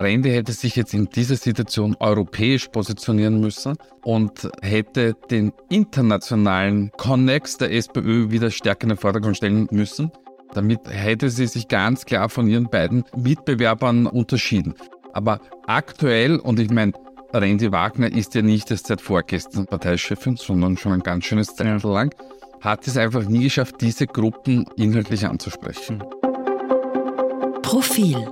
Randy hätte sich jetzt in dieser Situation europäisch positionieren müssen und hätte den internationalen Connex der SPÖ wieder stärker in den Vordergrund stellen müssen. Damit hätte sie sich ganz klar von ihren beiden Mitbewerbern unterschieden. Aber aktuell, und ich meine, Randy Wagner ist ja nicht erst seit vorgestern Parteichefin, sondern schon ein ganz schönes Zeit lang, hat es einfach nie geschafft, diese Gruppen inhaltlich anzusprechen. Profil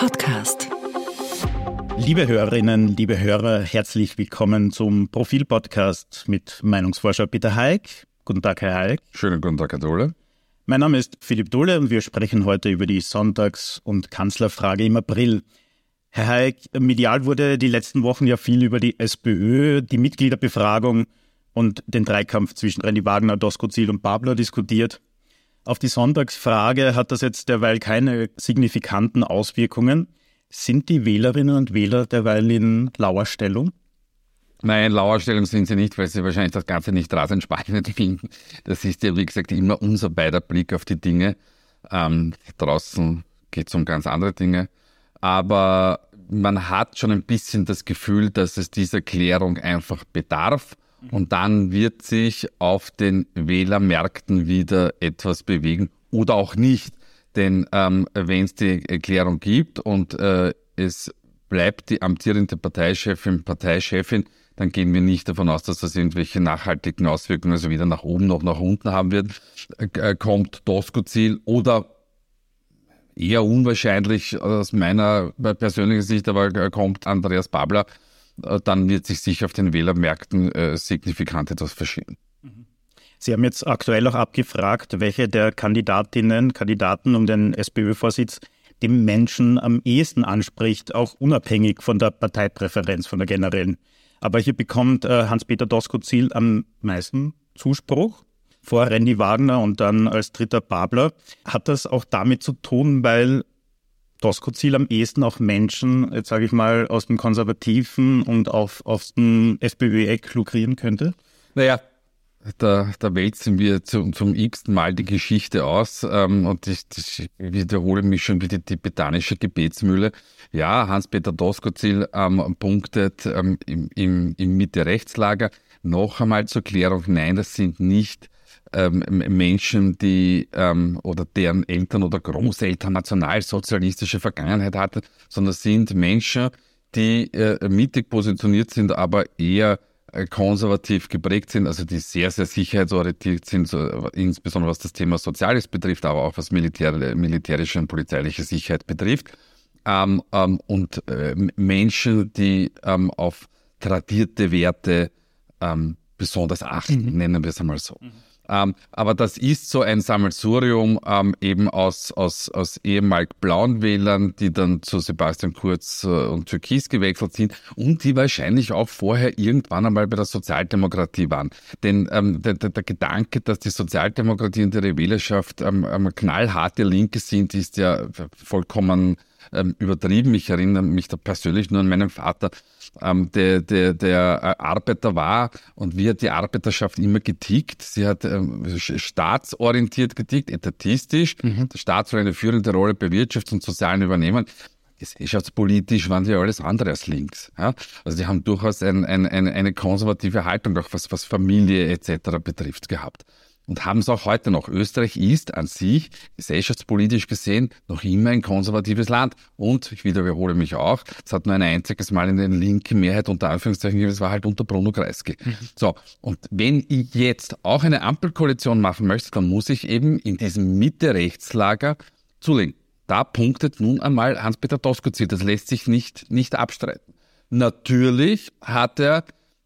Podcast Liebe Hörerinnen, liebe Hörer, herzlich willkommen zum Profil-Podcast mit Meinungsforscher Peter Haig. Guten Tag, Herr Haig. Schönen guten Tag, Herr Dohle. Mein Name ist Philipp Dohle und wir sprechen heute über die Sonntags- und Kanzlerfrage im April. Herr Haig, medial wurde die letzten Wochen ja viel über die SPÖ, die Mitgliederbefragung und den Dreikampf zwischen René Wagner, Dosko Ziel und Babler diskutiert. Auf die Sonntagsfrage hat das jetzt derweil keine signifikanten Auswirkungen. Sind die Wählerinnen und Wähler derweil in lauer Stellung? Nein, Lauerstellung sind sie nicht, weil sie wahrscheinlich das Ganze nicht rasend finden. Das ist ja, wie gesagt, immer unser beider Blick auf die Dinge. Ähm, draußen geht es um ganz andere Dinge. Aber man hat schon ein bisschen das Gefühl, dass es dieser Klärung einfach bedarf. Und dann wird sich auf den Wählermärkten wieder etwas bewegen oder auch nicht. Denn ähm, wenn es die Erklärung gibt und äh, es bleibt die amtierende Parteichefin Parteichefin, dann gehen wir nicht davon aus, dass das irgendwelche nachhaltigen Auswirkungen, also weder nach oben noch nach unten haben wird. Äh, kommt Doskozil oder eher unwahrscheinlich aus meiner persönlichen Sicht, aber kommt Andreas Babler, äh, dann wird sich sicher auf den Wählermärkten äh, signifikant etwas verschieben. Sie haben jetzt aktuell auch abgefragt, welche der Kandidatinnen, Kandidaten um den SPÖ-Vorsitz dem Menschen am ehesten anspricht, auch unabhängig von der Parteipräferenz, von der generellen. Aber hier bekommt äh, Hans-Peter Doskozil am meisten Zuspruch vor Randy Wagner und dann als dritter Babler. Hat das auch damit zu tun, weil Doskozil am ehesten auch Menschen, jetzt sage ich mal, aus dem Konservativen und auf, aus dem FPÖ-Eck lukrieren könnte? Naja, da, da wälzen wir zum, zum x-ten Mal die Geschichte aus ähm, und ich, ich wiederhole mich schon wie die tibetanische Gebetsmühle. Ja, Hans-Peter Doskozil ähm, punktet ähm, im, im, im Mitte-Rechtslager. Noch einmal zur Klärung, nein, das sind nicht ähm, Menschen, die ähm, oder deren Eltern oder Großeltern nationalsozialistische Vergangenheit hatten, sondern sind Menschen, die äh, mittig positioniert sind, aber eher äh, konservativ geprägt sind, also die sehr, sehr sicherheitsorientiert sind, so, insbesondere was das Thema Soziales betrifft, aber auch was Militär, militärische und polizeiliche Sicherheit betrifft. Ähm, ähm, und äh, Menschen, die ähm, auf tradierte Werte ähm, besonders achten, mhm. nennen wir es einmal so. Mhm. Ähm, aber das ist so ein Sammelsurium ähm, eben aus, aus, aus ehemalig blauen Wählern, die dann zu Sebastian Kurz äh, und Türkis gewechselt sind und die wahrscheinlich auch vorher irgendwann einmal bei der Sozialdemokratie waren. Denn ähm, der, der, der Gedanke, dass die Sozialdemokratie und ihre Wählerschaft ähm, ähm, knallharte Linke sind, ist ja vollkommen ähm, übertrieben. Ich erinnere mich da persönlich nur an meinen Vater, ähm, der, der, der äh, Arbeiter war und wie hat die Arbeiterschaft immer getickt. Sie hat ähm, staatsorientiert getickt, etatistisch. Mhm. Der Staat soll eine führende Rolle bei Wirtschafts- und sozialen übernehmen gesellschaftspolitisch waren sie alles andere als links. Ja? Also die haben durchaus ein, ein, ein, eine konservative Haltung, auch was, was Familie etc. betrifft, gehabt und haben es auch heute noch. Österreich ist an sich gesellschaftspolitisch gesehen noch immer ein konservatives Land. Und ich wiederhole mich auch, es hat nur ein einziges Mal in den linke Mehrheit unter Anführungszeichen gegeben, es war halt unter Bruno Kreisky. Mhm. So, und wenn ich jetzt auch eine Ampelkoalition machen möchte, dann muss ich eben in diesem Mitte-Rechtslager zulegen. Da punktet nun einmal Hans-Peter Doskozil. Das lässt sich nicht, nicht abstreiten. Natürlich hat er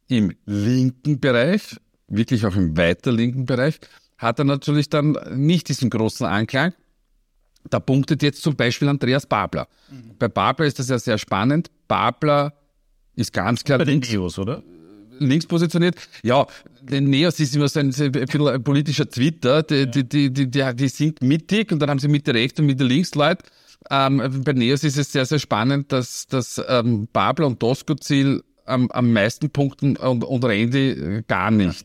im linken Bereich wirklich auch im weiter linken Bereich, hat er natürlich dann nicht diesen großen Anklang. Da punktet jetzt zum Beispiel Andreas Babler. Mhm. Bei Babler ist das ja sehr spannend. Babler ist ganz klar. Bei den Neos, oder? links positioniert. Ja, den Neos ist immer so ein, ein bisschen ein politischer Twitter. Die, ja. die, die, die, die, die sind mittig und dann haben sie Mitte rechts und Mitte links Leute. Ähm, bei Neos ist es sehr, sehr spannend, dass, dass ähm, Babler und Doskozil am, am meisten punkten und, und Randy gar nicht.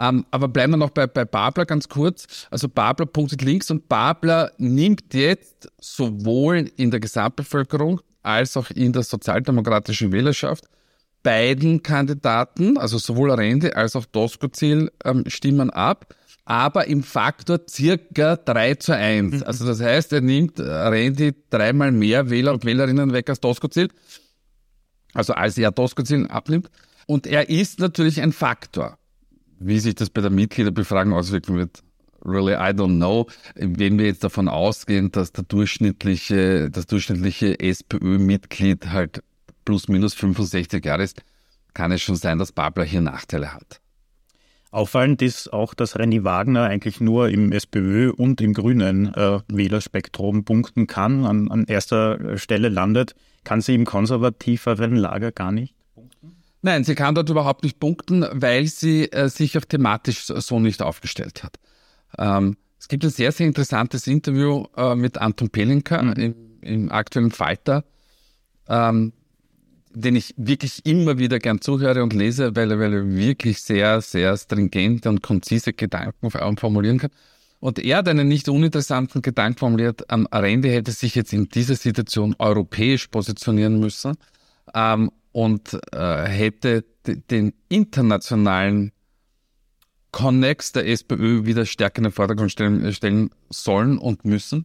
Ähm, aber bleiben wir noch bei, bei Babler ganz kurz. Also Babler punktet links und Babler nimmt jetzt sowohl in der Gesamtbevölkerung als auch in der sozialdemokratischen Wählerschaft beiden Kandidaten, also sowohl Rende als auch Doskozil, ähm, stimmen ab, aber im Faktor circa 3 zu 1. Mhm. Also das heißt, er nimmt Rendi dreimal mehr Wähler und Wählerinnen weg als Doskozil, also als er Doskozil abnimmt. Und er ist natürlich ein Faktor. Wie sich das bei der Mitgliederbefragung auswirken wird, really, I don't know. Wenn wir jetzt davon ausgehen, dass der durchschnittliche, das durchschnittliche SPÖ-Mitglied halt plus minus 65 Jahre ist, kann es schon sein, dass Babler hier Nachteile hat. Auffallend ist auch, dass Renny Wagner eigentlich nur im SPÖ und im grünen äh, Wählerspektrum punkten kann, an, an erster Stelle landet. Kann sie im konservativeren Lager gar nicht? Nein, sie kann dort überhaupt nicht punkten, weil sie äh, sich auf thematisch so nicht aufgestellt hat. Ähm, es gibt ein sehr, sehr interessantes Interview äh, mit Anton Pelinka mhm. im, im, aktuellen Falter, ähm, den ich wirklich immer wieder gern zuhöre und lese, weil er, weil er wirklich sehr, sehr stringente und konzise Gedanken formulieren kann. Und er hat einen nicht uninteressanten Gedanken formuliert, am Arende hätte sich jetzt in dieser Situation europäisch positionieren müssen ähm, und äh, hätte den internationalen Connex der SPÖ wieder stärker in den Vordergrund stellen, stellen sollen und müssen.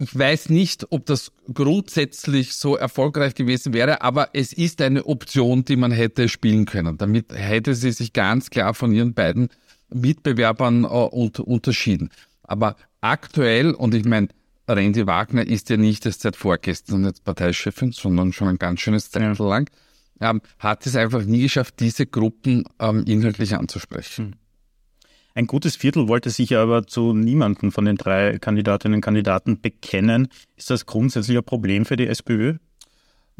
Ich weiß nicht, ob das grundsätzlich so erfolgreich gewesen wäre, aber es ist eine Option, die man hätte spielen können. Damit hätte sie sich ganz klar von ihren beiden Mitbewerbern äh, unter, unterschieden. Aber aktuell, und ich meine, Randy Wagner ist ja nicht erst seit vorgestern jetzt Parteichefin, sondern schon ein ganz schönes Zeit lang ähm, hat es einfach nie geschafft, diese Gruppen ähm, inhaltlich anzusprechen. Hm. Ein gutes Viertel wollte sich aber zu niemanden von den drei Kandidatinnen und Kandidaten bekennen. Ist das grundsätzlich ein Problem für die SPÖ?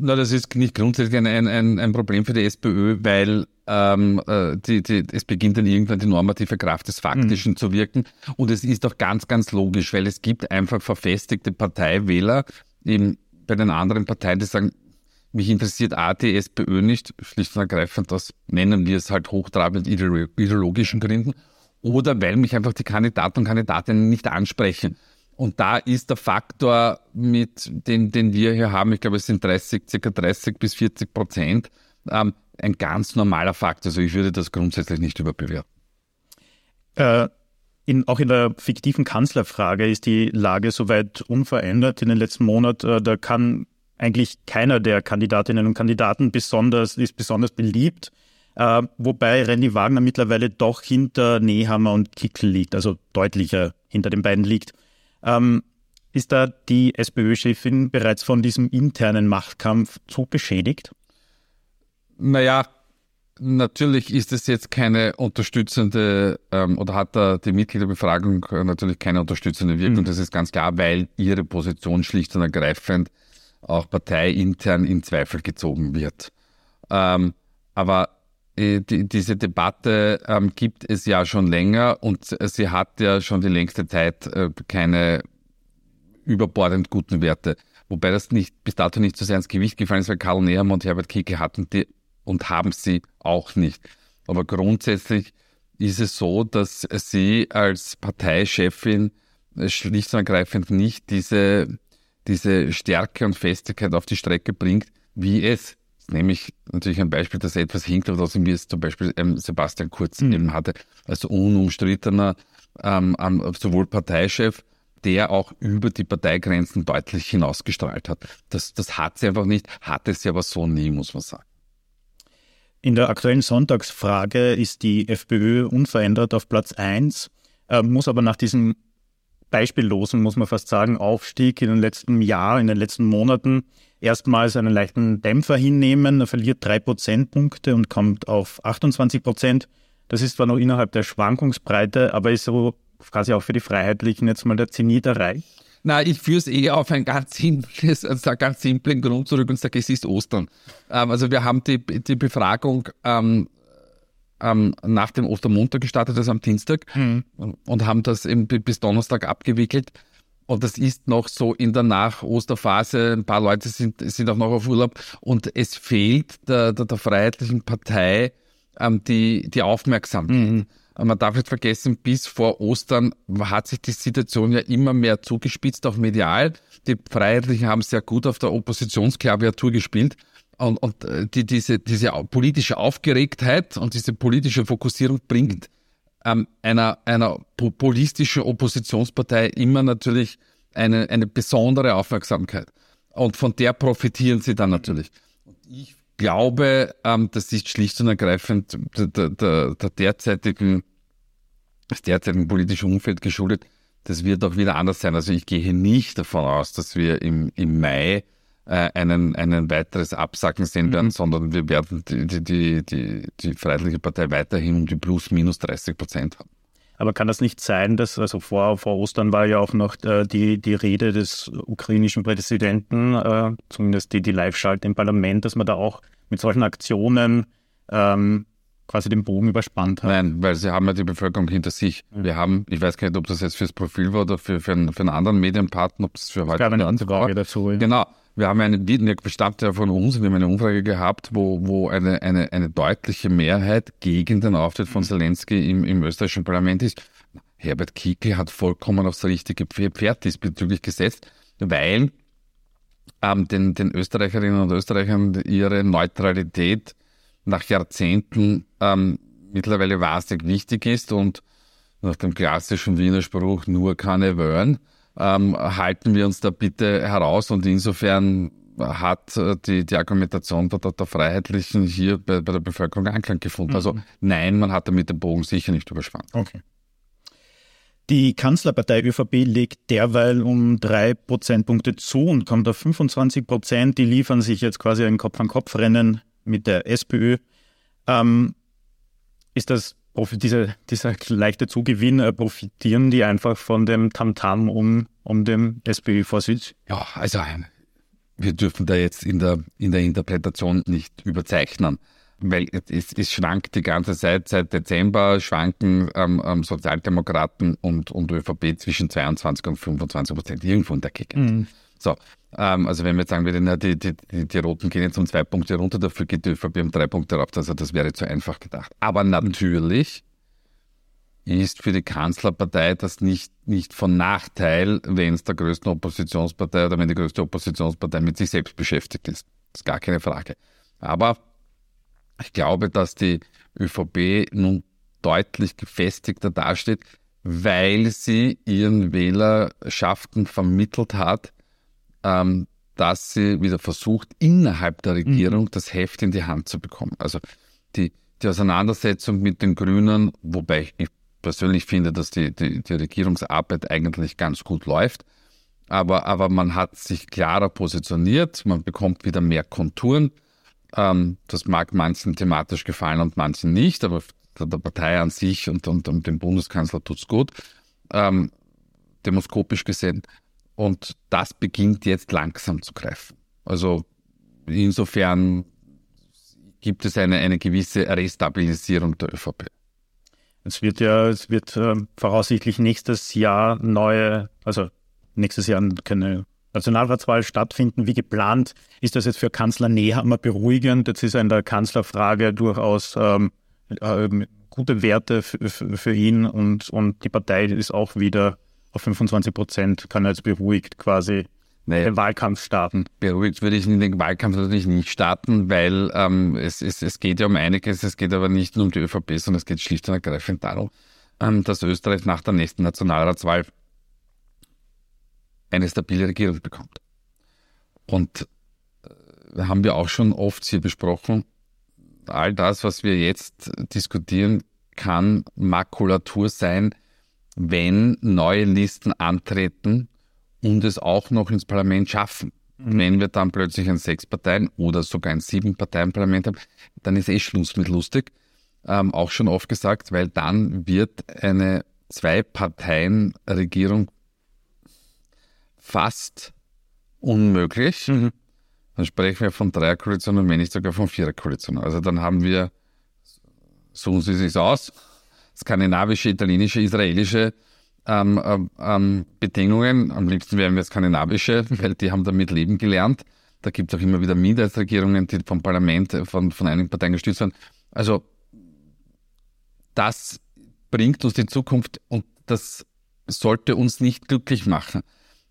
Na, das ist nicht grundsätzlich ein, ein, ein Problem für die SPÖ, weil ähm, äh, die, die, es beginnt dann irgendwann die normative Kraft des Faktischen mhm. zu wirken. Und es ist auch ganz, ganz logisch, weil es gibt einfach verfestigte Parteiwähler, eben bei den anderen Parteien, die sagen, mich interessiert A, die SPÖ nicht, schlicht und ergreifend, das nennen wir es halt hochtrabend ideologischen Gründen, oder weil mich einfach die Kandidaten und Kandidatinnen nicht ansprechen. Und da ist der Faktor, mit den, den wir hier haben, ich glaube, es sind 30, circa 30 bis 40 Prozent, ähm, ein ganz normaler Faktor. Also ich würde das grundsätzlich nicht überbewerten. Äh, in, auch in der fiktiven Kanzlerfrage ist die Lage soweit unverändert in den letzten Monaten. Äh, da kann eigentlich keiner der Kandidatinnen und Kandidaten besonders, ist besonders beliebt. Äh, wobei Randy Wagner mittlerweile doch hinter Nehammer und Kickel liegt, also deutlicher hinter den beiden liegt. Ähm, ist da die SPÖ-Chefin bereits von diesem internen Machtkampf zu beschädigt? Naja, natürlich ist es jetzt keine unterstützende ähm, oder hat da die Mitgliederbefragung natürlich keine unterstützende Wirkung. Mhm. Das ist ganz klar, weil ihre Position schlicht und ergreifend auch parteiintern in Zweifel gezogen wird. Ähm, aber die, diese Debatte ähm, gibt es ja schon länger und sie hat ja schon die längste Zeit äh, keine überbordend guten Werte. Wobei das nicht bis dato nicht so sehr ins Gewicht gefallen ist, weil Karl Nehammer und Herbert Kicke hatten die und haben sie auch nicht. Aber grundsätzlich ist es so, dass sie als Parteichefin schlicht und ergreifend nicht diese diese Stärke und Festigkeit auf die Strecke bringt, wie es nämlich natürlich ein Beispiel, das etwas hinkt, aber trotzdem wie es zum Beispiel ähm, Sebastian Kurz mhm. eben hatte, als unumstrittener ähm, sowohl Parteichef, der auch über die Parteigrenzen deutlich hinausgestrahlt hat. Das, das hat sie einfach nicht, hatte sie aber so nie, muss man sagen. In der aktuellen Sonntagsfrage ist die FPÖ unverändert auf Platz 1, äh, muss aber nach diesem beispiellosen, muss man fast sagen, Aufstieg in den letzten Jahr, in den letzten Monaten erstmals einen leichten Dämpfer hinnehmen. Er verliert drei Prozentpunkte und kommt auf 28 Prozent. Das ist zwar noch innerhalb der Schwankungsbreite, aber ist so quasi auch für die Freiheitlichen jetzt mal der Zenit erreicht. Na, ich führe es eher auf ein ganz simples, also einen ganz simplen Grund zurück und sage, es ist Ostern. Ähm, also wir haben die, die Befragung ähm, ähm, nach dem Ostermontag gestartet, also am Dienstag, mhm. und haben das eben bis Donnerstag abgewickelt. Und das ist noch so in der Nach-Osterphase. Ein paar Leute sind, sind auch noch auf Urlaub. Und es fehlt der, der, der Freiheitlichen Partei ähm, die, die Aufmerksamkeit. Mhm. man darf nicht vergessen, bis vor Ostern hat sich die Situation ja immer mehr zugespitzt, auch medial. Die Freiheitlichen haben sehr gut auf der Oppositionsklaviatur gespielt. Und, und äh, die, diese, diese politische Aufgeregtheit und diese politische Fokussierung bringt ähm, einer, einer populistischen Oppositionspartei immer natürlich eine, eine besondere Aufmerksamkeit. Und von der profitieren sie dann natürlich. Ich glaube, ähm, das ist schlicht und ergreifend der, der, der derzeitigen, das derzeitigen politischen Umfeld geschuldet. Das wird auch wieder anders sein. Also ich gehe nicht davon aus, dass wir im, im Mai äh, einen, einen weiteres Absacken sehen werden, mhm. sondern wir werden die, die, die, die Freiheitliche Partei weiterhin um die plus minus 30 Prozent haben. Aber kann das nicht sein, dass, also vor, vor Ostern war ja auch noch äh, die, die Rede des ukrainischen Präsidenten, äh, zumindest die, die Live-Schalte im Parlament, dass man da auch mit solchen Aktionen ähm, quasi den Bogen überspannt hat? Nein, weil sie haben ja die Bevölkerung hinter sich. Mhm. Wir haben, ich weiß gar nicht, ob das jetzt fürs Profil war oder für, für, einen, für einen anderen Medienpartner, ob das für heute. Es gab eine Anfrage dazu. Ja. Genau. Wir haben eine, die bestand ja von uns, wir haben eine Umfrage gehabt, wo, wo eine, eine, eine deutliche Mehrheit gegen den Auftritt von Zelensky im, im österreichischen Parlament ist. Herbert Kickl hat vollkommen aufs richtige Pferd diesbezüglich gesetzt, weil ähm, den, den Österreicherinnen und Österreichern ihre Neutralität nach Jahrzehnten ähm, mittlerweile wahnsinnig wichtig ist und nach dem klassischen Wiener Spruch nur keine Wöhren ähm, halten wir uns da bitte heraus und insofern hat äh, die, die Argumentation der, der Freiheitlichen hier bei, bei der Bevölkerung Anklang gefunden. Also mhm. Also nein, man hat damit den Bogen sicher nicht überspannt. Okay. Die Kanzlerpartei ÖVP legt derweil um drei Prozentpunkte zu und kommt auf 25 Prozent. Die liefern sich jetzt quasi ein Kopf-an-Kopf-Rennen mit der SPÖ. Ähm, ist das diese, dieser leichte Zugewinn, äh, profitieren die einfach von dem Tamtam um, um den SPÖ-Vorsitz? Ja, also wir dürfen da jetzt in der, in der Interpretation nicht überzeichnen, weil es, es schwankt die ganze Zeit, seit Dezember schwanken ähm, ähm, Sozialdemokraten und, und ÖVP zwischen 22 und 25 Prozent irgendwo in der Gegend. Mhm. So, ähm, also wenn wir jetzt sagen würden, die, die, die, die Roten gehen jetzt um zwei Punkte runter, dafür geht die ÖVP um drei Punkte rauf, also das wäre zu einfach gedacht. Aber natürlich ist für die Kanzlerpartei das nicht, nicht von Nachteil, wenn es der größten Oppositionspartei oder wenn die größte Oppositionspartei mit sich selbst beschäftigt ist. Das ist gar keine Frage. Aber ich glaube, dass die ÖVP nun deutlich gefestigter dasteht, weil sie ihren Wählerschaften vermittelt hat, ähm, dass sie wieder versucht, innerhalb der Regierung mhm. das Heft in die Hand zu bekommen. Also die, die Auseinandersetzung mit den Grünen, wobei ich persönlich finde, dass die, die, die Regierungsarbeit eigentlich ganz gut läuft. Aber, aber man hat sich klarer positioniert, man bekommt wieder mehr Konturen. Ähm, das mag manchen thematisch gefallen und manchen nicht, aber der, der Partei an sich und, und, und dem Bundeskanzler tut's gut. Ähm, demoskopisch gesehen. Und das beginnt jetzt langsam zu greifen. Also insofern gibt es eine, eine gewisse Restabilisierung der ÖVP. Es wird ja, es wird äh, voraussichtlich nächstes Jahr neue, also nächstes Jahr keine Nationalratswahl stattfinden. Wie geplant ist das jetzt für Kanzler Nehammer beruhigend? Jetzt ist in der Kanzlerfrage durchaus ähm, äh, gute Werte für ihn und, und die Partei ist auch wieder auf 25 Prozent kann er jetzt beruhigt quasi naja, den Wahlkampf starten. Beruhigt würde ich den Wahlkampf natürlich nicht starten, weil ähm, es, es, es geht ja um einiges, es geht aber nicht nur um die ÖVP, sondern es geht schlicht und ergreifend darum, ähm, dass Österreich nach der nächsten Nationalratswahl eine stabile Regierung bekommt. Und äh, haben wir auch schon oft hier besprochen, all das, was wir jetzt diskutieren, kann Makulatur sein, wenn neue Listen antreten und es auch noch ins Parlament schaffen. Mhm. Wenn wir dann plötzlich ein Sechs-Parteien- oder sogar ein Sieben-Parteien-Parlament haben, dann ist eh Schluss mit lustig. Ähm, auch schon oft gesagt, weil dann wird eine Zwei-Parteien-Regierung fast unmöglich. Mhm. Dann sprechen wir von Dreierkoalition und wenn nicht sogar von Viererkoalition. Also dann haben wir, suchen Sie sich aus, skandinavische, italienische, israelische ähm, ähm, ähm, Bedingungen. Am liebsten wären wir skandinavische, weil die haben damit leben gelernt. Da gibt es auch immer wieder Minderheitsregierungen, die vom Parlament, äh, von, von einigen Parteien gestützt werden. Also das bringt uns die Zukunft und das sollte uns nicht glücklich machen.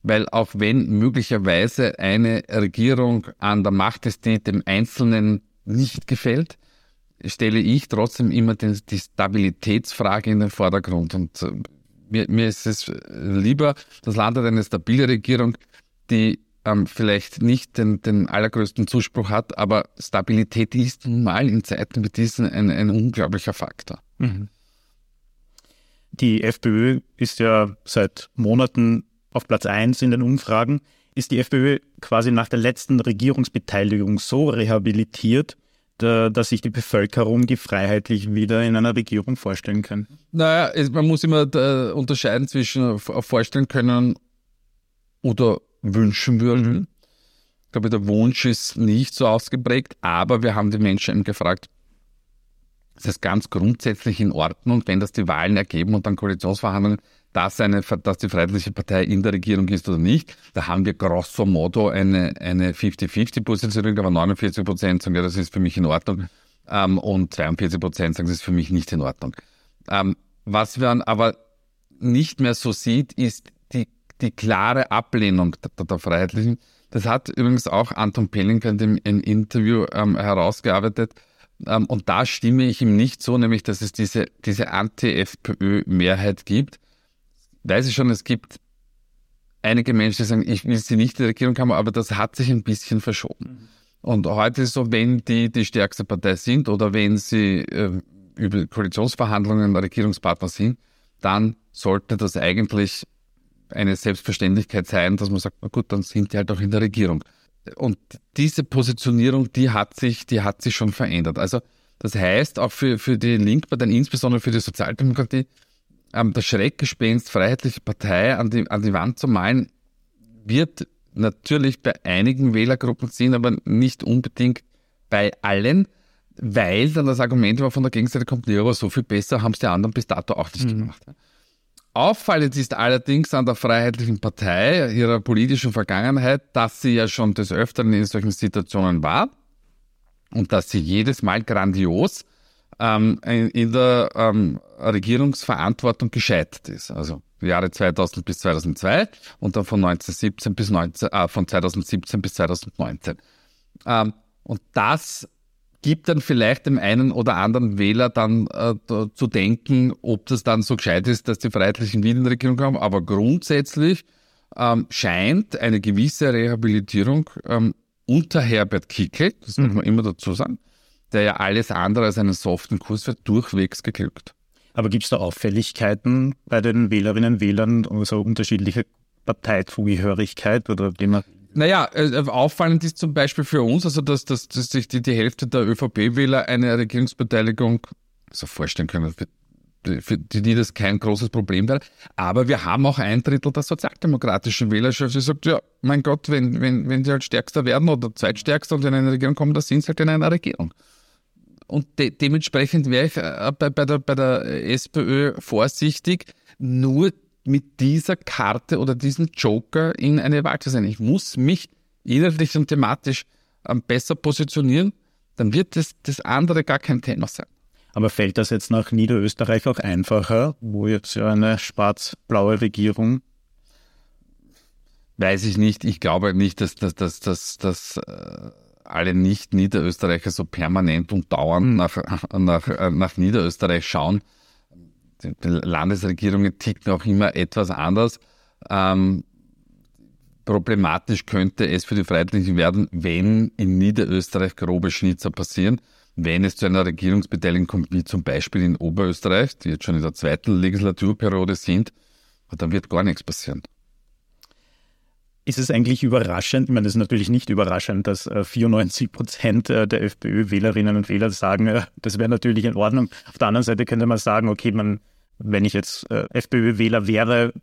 Weil auch wenn möglicherweise eine Regierung an der Macht ist, die dem Einzelnen nicht gefällt, stelle ich trotzdem immer den, die Stabilitätsfrage in den Vordergrund. Und äh, mir, mir ist es lieber, das Land hat eine stabile Regierung, die ähm, vielleicht nicht den, den allergrößten Zuspruch hat, aber Stabilität ist nun mal in Zeiten wie diesen ein, ein unglaublicher Faktor. Mhm. Die FPÖ ist ja seit Monaten auf Platz eins in den Umfragen. Ist die FPÖ quasi nach der letzten Regierungsbeteiligung so rehabilitiert, dass sich die Bevölkerung die freiheitlich wieder in einer Regierung vorstellen kann? Naja, man muss immer äh, unterscheiden zwischen vorstellen können oder wünschen würden. Ich glaube, der Wunsch ist nicht so ausgeprägt, aber wir haben die Menschen eben gefragt, ist es ganz grundsätzlich in Ordnung, wenn das die Wahlen ergeben und dann Koalitionsverhandlungen, dass, eine, dass die Freiheitliche Partei in der Regierung ist oder nicht. Da haben wir grosso modo eine, eine 50-50-Positionierung, aber 49 Prozent sagen, ja, das ist für mich in Ordnung. Ähm, und 42 Prozent sagen, das ist für mich nicht in Ordnung. Ähm, was man aber nicht mehr so sieht, ist die, die klare Ablehnung der, der Freiheitlichen. Das hat übrigens auch Anton Pellinger in in Interview ähm, herausgearbeitet. Ähm, und da stimme ich ihm nicht so, nämlich dass es diese, diese Anti-FPÖ-Mehrheit gibt weiß ich schon, es gibt einige Menschen, die sagen, ich will sie nicht in die Regierung haben, aber das hat sich ein bisschen verschoben. Mhm. Und heute ist so, wenn die die stärkste Partei sind oder wenn sie äh, über Koalitionsverhandlungen Regierungspartner sind, dann sollte das eigentlich eine Selbstverständlichkeit sein, dass man sagt, na gut, dann sind die halt auch in der Regierung. Und diese Positionierung, die hat sich, die hat sich schon verändert. Also das heißt auch für, für die Linkparteien, insbesondere für die Sozialdemokratie, ähm, das Schreckgespenst Freiheitliche Partei an die, an die Wand zu malen, wird natürlich bei einigen Wählergruppen ziehen, aber nicht unbedingt bei allen, weil dann das Argument immer von der Gegenseite kommt, ja, aber so viel besser haben es die anderen bis dato auch nicht mhm. gemacht. Auffallend ist allerdings an der Freiheitlichen Partei, ihrer politischen Vergangenheit, dass sie ja schon des Öfteren in solchen Situationen war und dass sie jedes Mal grandios ähm, in der ähm, Regierungsverantwortung gescheitert ist. Also Jahre 2000 bis 2002 und dann von 1917 bis 19, äh, von 2017 bis 2019. Ähm, und das gibt dann vielleicht dem einen oder anderen Wähler dann äh, zu denken, ob das dann so gescheit ist, dass die Freiheitlichen wieder in die Regierung kommen. Aber grundsätzlich ähm, scheint eine gewisse Rehabilitierung ähm, unter Herbert Kickel, das muss man immer dazu sagen, der ja alles andere als einen soften Kurs wird, durchwegs geglückt. Aber gibt es da Auffälligkeiten bei den Wählerinnen und Wählern, also unterschiedliche Parteizugehörigkeit oder dem naja, äh, auffallend ist zum Beispiel für uns, also dass, dass, dass sich die, die Hälfte der ÖVP-Wähler eine Regierungsbeteiligung so vorstellen können, für, für die das kein großes Problem wäre. Aber wir haben auch ein Drittel der sozialdemokratischen Wählerschaft, die sagt, ja, mein Gott, wenn, wenn, wenn sie halt stärkster werden oder zweitstärkster und in eine Regierung kommen, dann sind sie halt in einer Regierung. Und de dementsprechend wäre ich äh, bei, bei, der, bei der SPÖ vorsichtig, nur mit dieser Karte oder diesem Joker in eine Wahl zu sein. Ich muss mich inhaltlich und thematisch ähm, besser positionieren, dann wird das, das andere gar kein Thema sein. Aber fällt das jetzt nach Niederösterreich auch einfacher, wo jetzt ja eine schwarz-blaue Regierung Weiß ich nicht. Ich glaube nicht, dass, dass, dass, dass, dass äh, alle Nicht-Niederösterreicher so permanent und dauernd hm. nach, nach, nach Niederösterreich schauen. Die Landesregierungen ticken auch immer etwas anders. Ähm, problematisch könnte es für die Freiheitlichen werden, wenn in Niederösterreich grobe Schnitzer passieren. Wenn es zu einer Regierungsbeteiligung kommt, wie zum Beispiel in Oberösterreich, die jetzt schon in der zweiten Legislaturperiode sind, dann wird gar nichts passieren. Ist es eigentlich überraschend, ich meine, das ist natürlich nicht überraschend, dass 94 äh, Prozent äh, der FPÖ-Wählerinnen und Wähler sagen, äh, das wäre natürlich in Ordnung. Auf der anderen Seite könnte man sagen, okay, man, wenn ich jetzt FPÖ-Wähler wäre,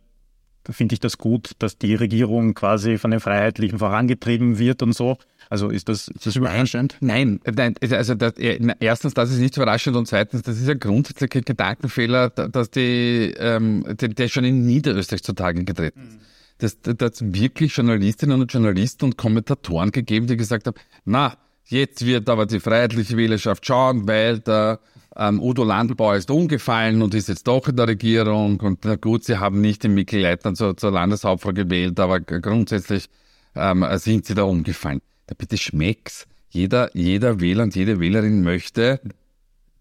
finde ich das gut, dass die Regierung quasi von den Freiheitlichen vorangetrieben wird und so. Also ist das, ist das überraschend? Nein, nein, also das, erstens, das ist nicht überraschend und zweitens, das ist ein grundsätzlicher Gedankenfehler, dass die, ähm, der, der schon in Niederösterreich zutage getreten ist. Mhm dass das wirklich Journalistinnen und Journalisten und Kommentatoren gegeben, die gesagt haben, na, jetzt wird aber die freiheitliche Wählerschaft schauen, weil der ähm, Udo Landbauer ist umgefallen und ist jetzt doch in der Regierung und na gut, sie haben nicht den Mikkel Leitner zur, zur Landeshauptfrau gewählt, aber grundsätzlich ähm, sind sie da umgefallen. Da bitte schmeckt's. Jeder, jeder Wähler und jede Wählerin möchte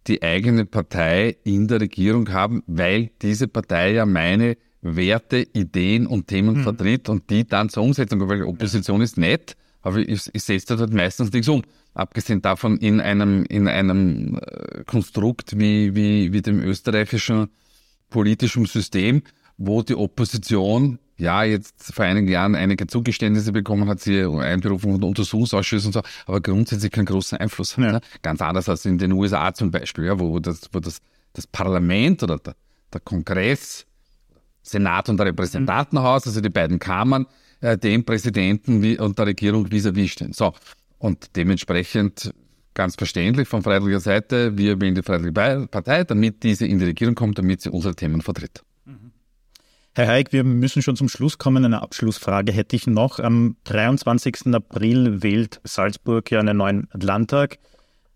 die eigene Partei in der Regierung haben, weil diese Partei ja meine Werte, Ideen und Themen mhm. vertritt und die dann zur Umsetzung, weil Opposition ist nett, aber ich, ich setze dort meistens nichts um. Abgesehen davon in einem, in einem äh, Konstrukt wie, wie, wie dem österreichischen politischen System, wo die Opposition ja jetzt vor einigen Jahren einige Zugeständnisse bekommen hat, sie einberufen von Untersuchungsausschüssen und so, aber grundsätzlich keinen großen Einfluss hat. Ja. Ne? Ganz anders als in den USA zum Beispiel, ja, wo das, wo das, das Parlament oder der, der Kongress, Senat und Repräsentantenhaus, also die beiden Kammern, äh, dem Präsidenten und der Regierung vis-à-vis stehen. So. Und dementsprechend ganz verständlich von freiheitlicher Seite, wir wählen die Freiheitliche Partei, damit diese in die Regierung kommt, damit sie unsere Themen vertritt. Herr Haig, wir müssen schon zum Schluss kommen. Eine Abschlussfrage hätte ich noch. Am 23. April wählt Salzburg ja einen neuen Landtag.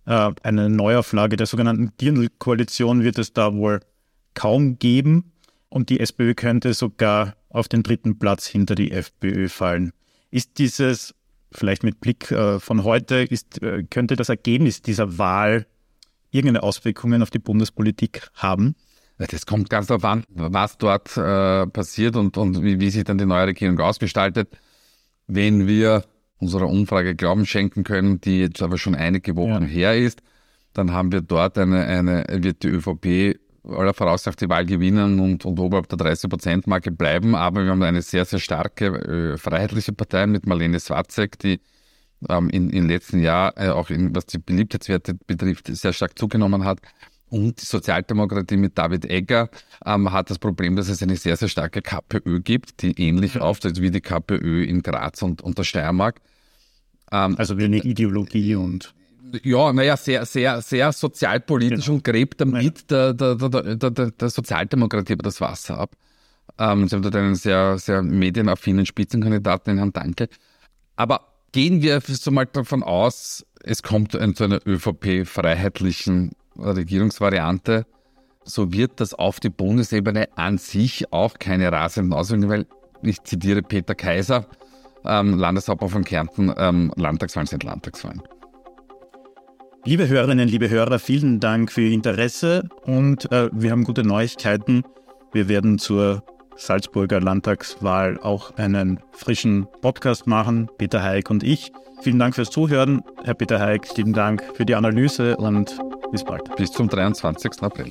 Äh, eine Neuauflage der sogenannten Dirndl-Koalition wird es da wohl kaum geben. Und die SPÖ könnte sogar auf den dritten Platz hinter die FPÖ fallen. Ist dieses, vielleicht mit Blick äh, von heute, ist, äh, könnte das Ergebnis dieser Wahl irgendeine Auswirkungen auf die Bundespolitik haben? Das kommt ganz darauf an, was dort äh, passiert und, und wie, wie sich dann die neue Regierung ausgestaltet. Wenn wir unserer Umfrage Glauben schenken können, die jetzt aber schon einige Wochen ja. her ist, dann haben wir dort eine, eine wird die ÖVP aller Voraussicht die Wahl gewinnen und, und oberhalb der 30-Prozent-Marke bleiben. Aber wir haben eine sehr, sehr starke äh, freiheitliche Partei mit Marlene Swatzek, die ähm, in, in letzten Jahr äh, auch in, was die Beliebtheitswerte betrifft, sehr stark zugenommen hat. Und die Sozialdemokratie mit David Egger ähm, hat das Problem, dass es eine sehr, sehr starke KPÖ gibt, die ähnlich mhm. auftritt wie die KPÖ in Graz und, und der Steiermark. Ähm, also wie eine Ideologie und ja, naja, sehr, sehr, sehr sozialpolitisch genau. und gräbt damit der, der, der, der, der Sozialdemokratie aber das Wasser ab. Ähm, sie haben dort einen sehr, sehr medienaffinen Spitzenkandidaten in Herrn Danke. Aber gehen wir so mal davon aus, es kommt zu einer ÖVP-freiheitlichen Regierungsvariante, so wird das auf die Bundesebene an sich auch keine rasenden Auswirkungen, weil ich zitiere Peter Kaiser, ähm, Landeshauptmann von Kärnten, ähm, Landtagswahlen sind Landtagswahlen. Liebe Hörerinnen, liebe Hörer, vielen Dank für Ihr Interesse und äh, wir haben gute Neuigkeiten. Wir werden zur Salzburger Landtagswahl auch einen frischen Podcast machen, Peter Heik und ich. Vielen Dank fürs Zuhören. Herr Peter Heik, vielen Dank für die Analyse und bis bald. Bis zum 23. April.